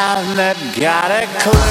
haven't got a clue.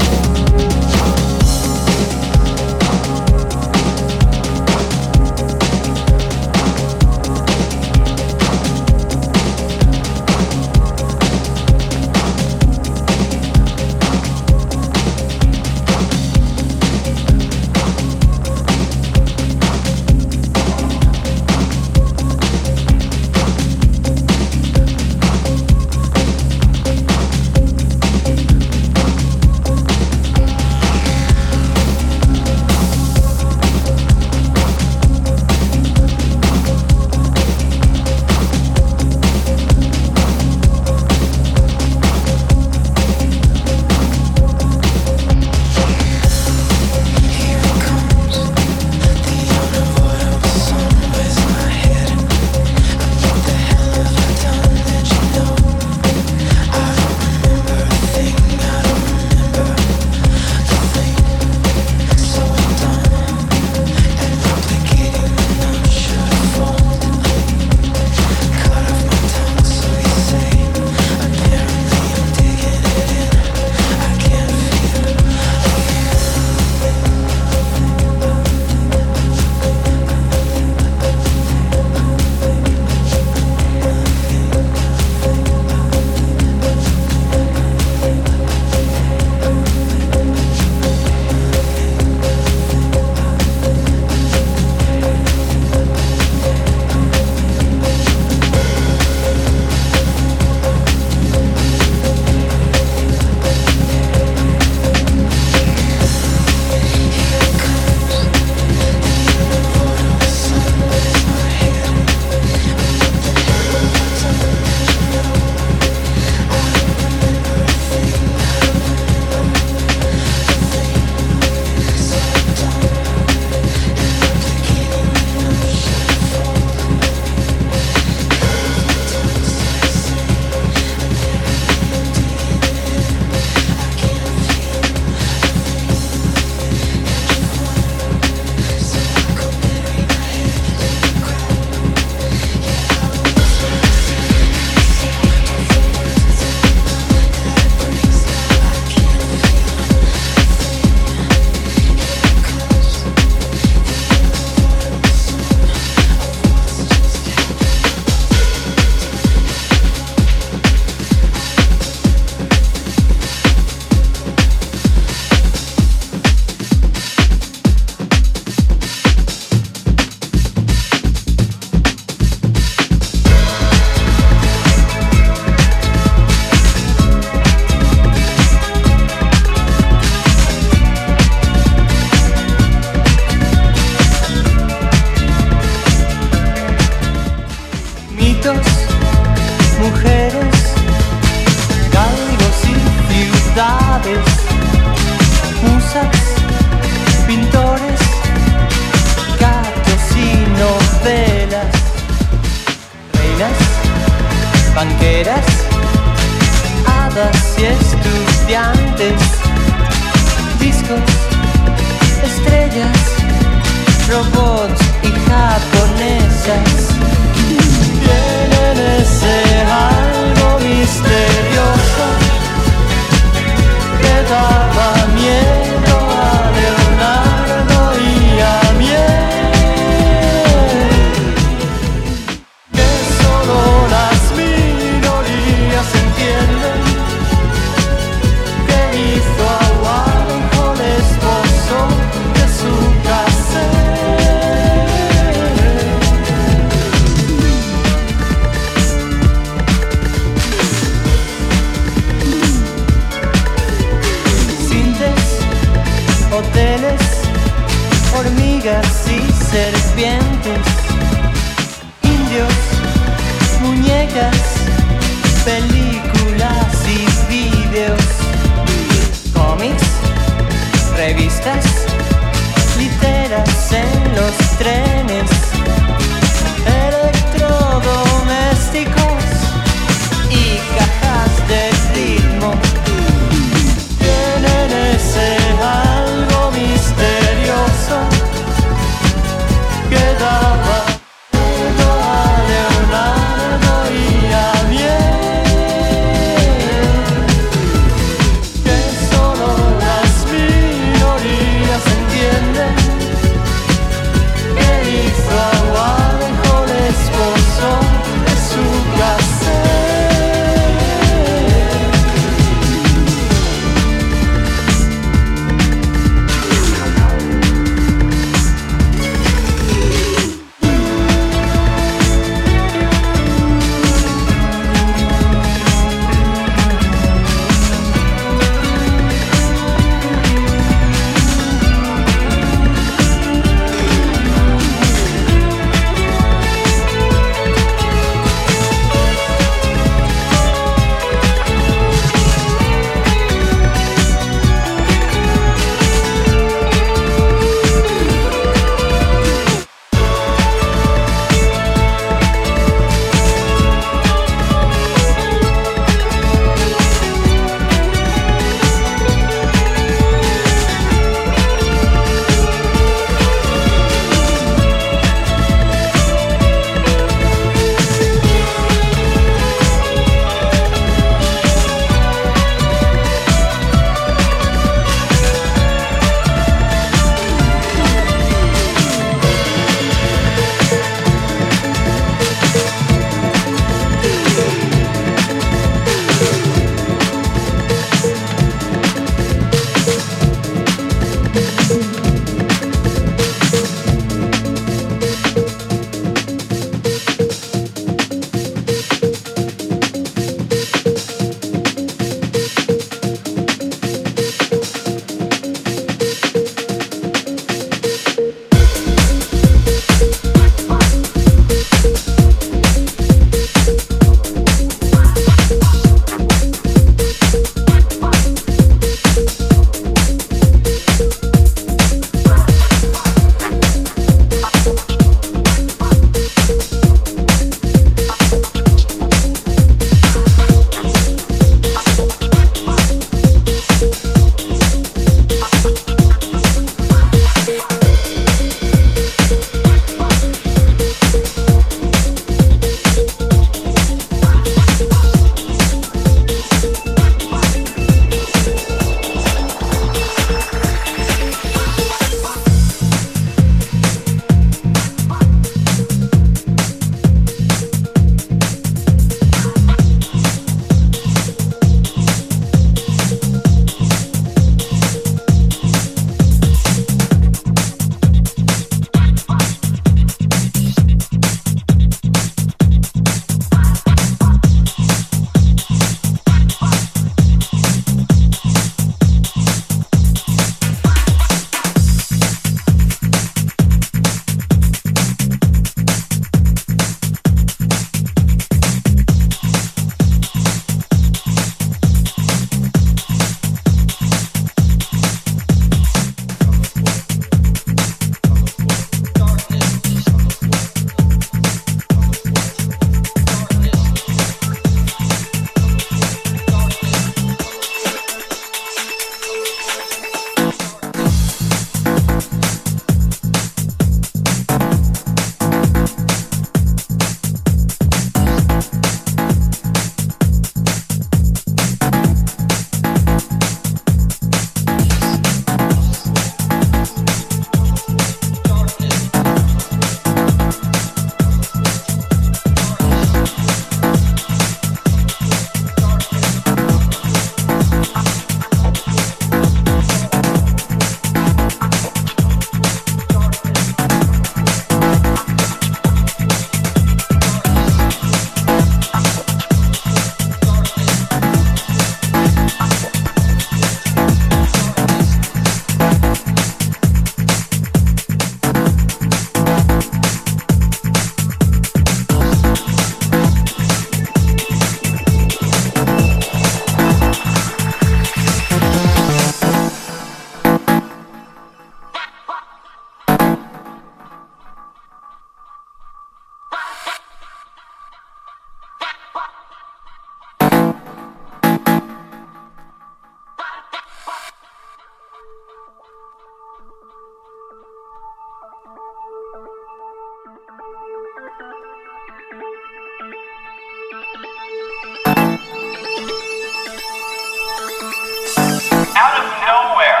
out of nowhere,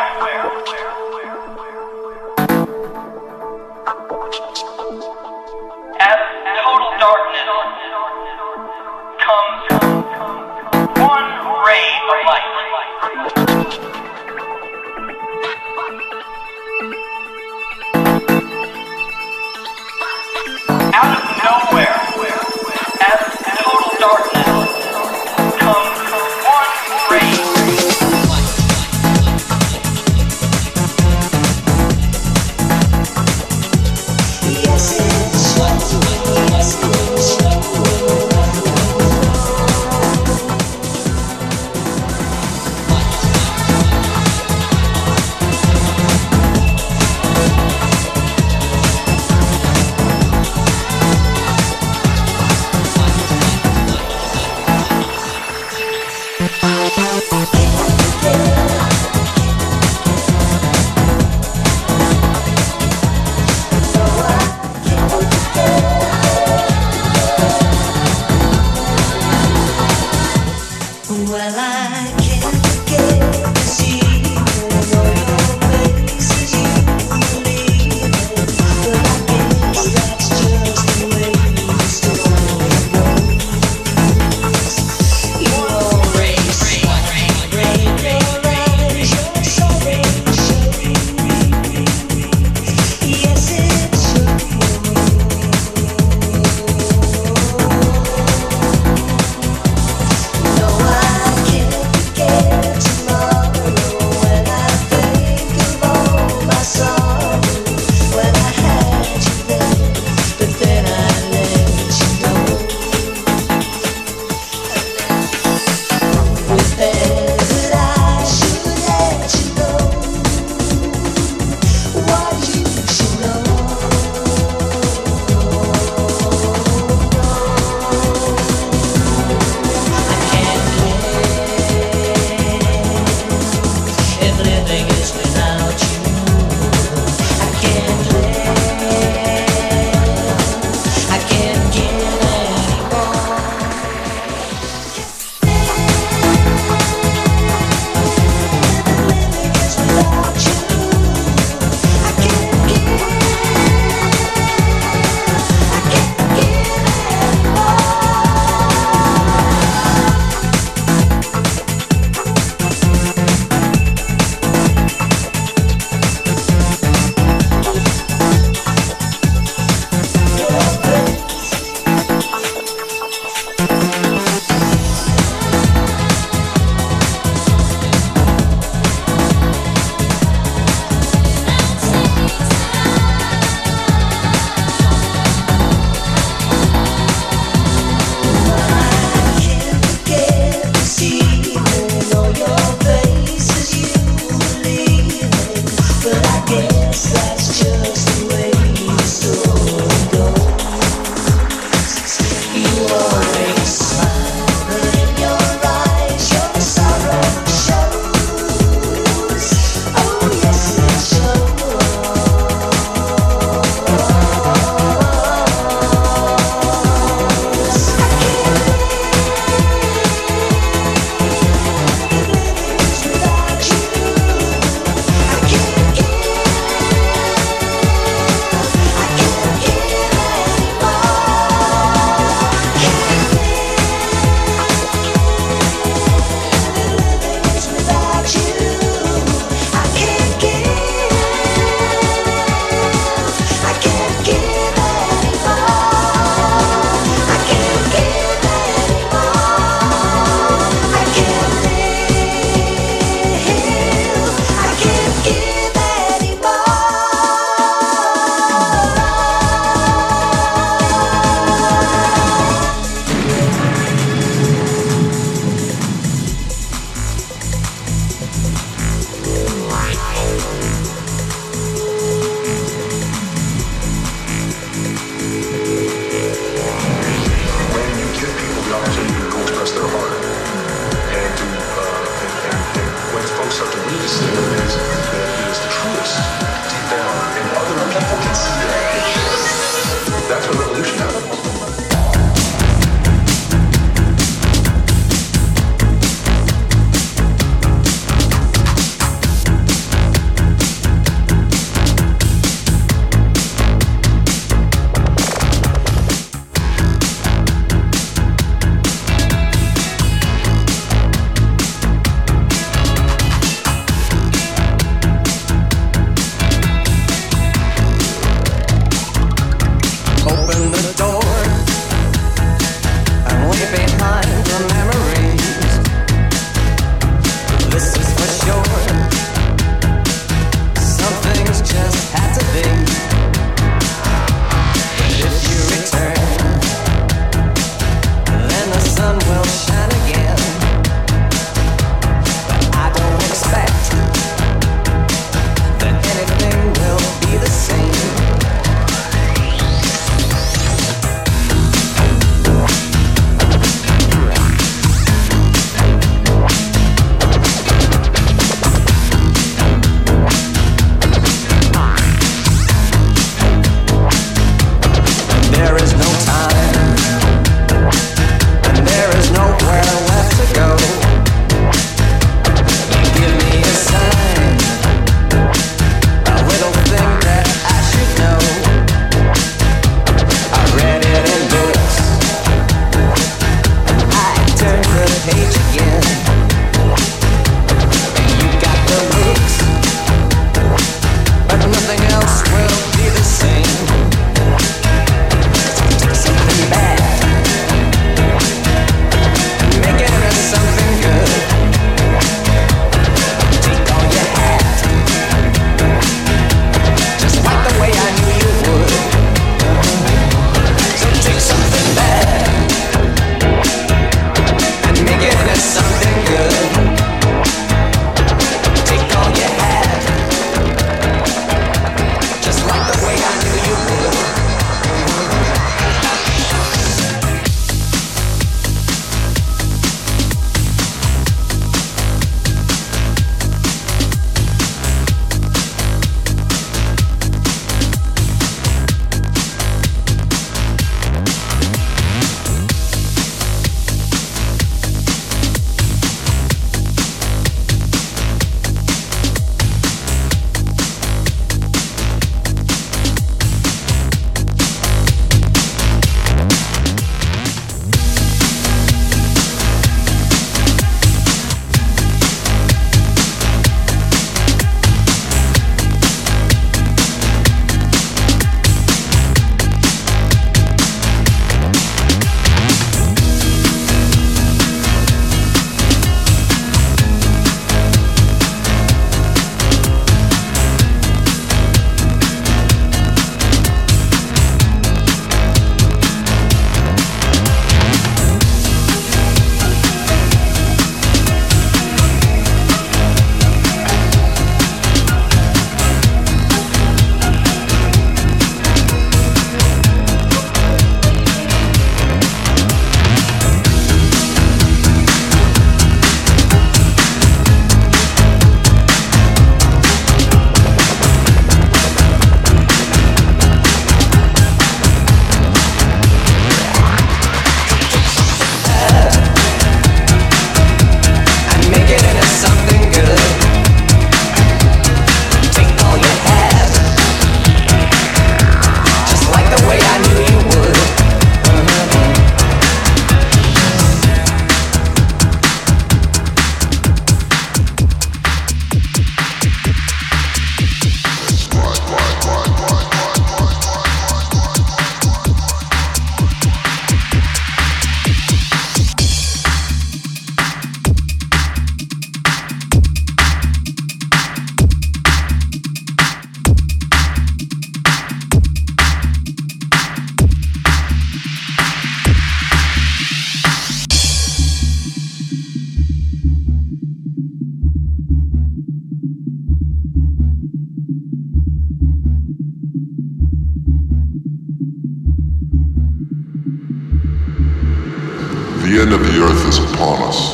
The end of the earth is upon us.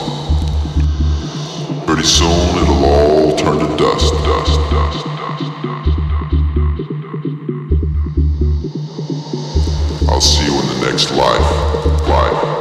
Pretty soon it'll all turn to dust, dust, dust, dust. I'll see you in the next life, life.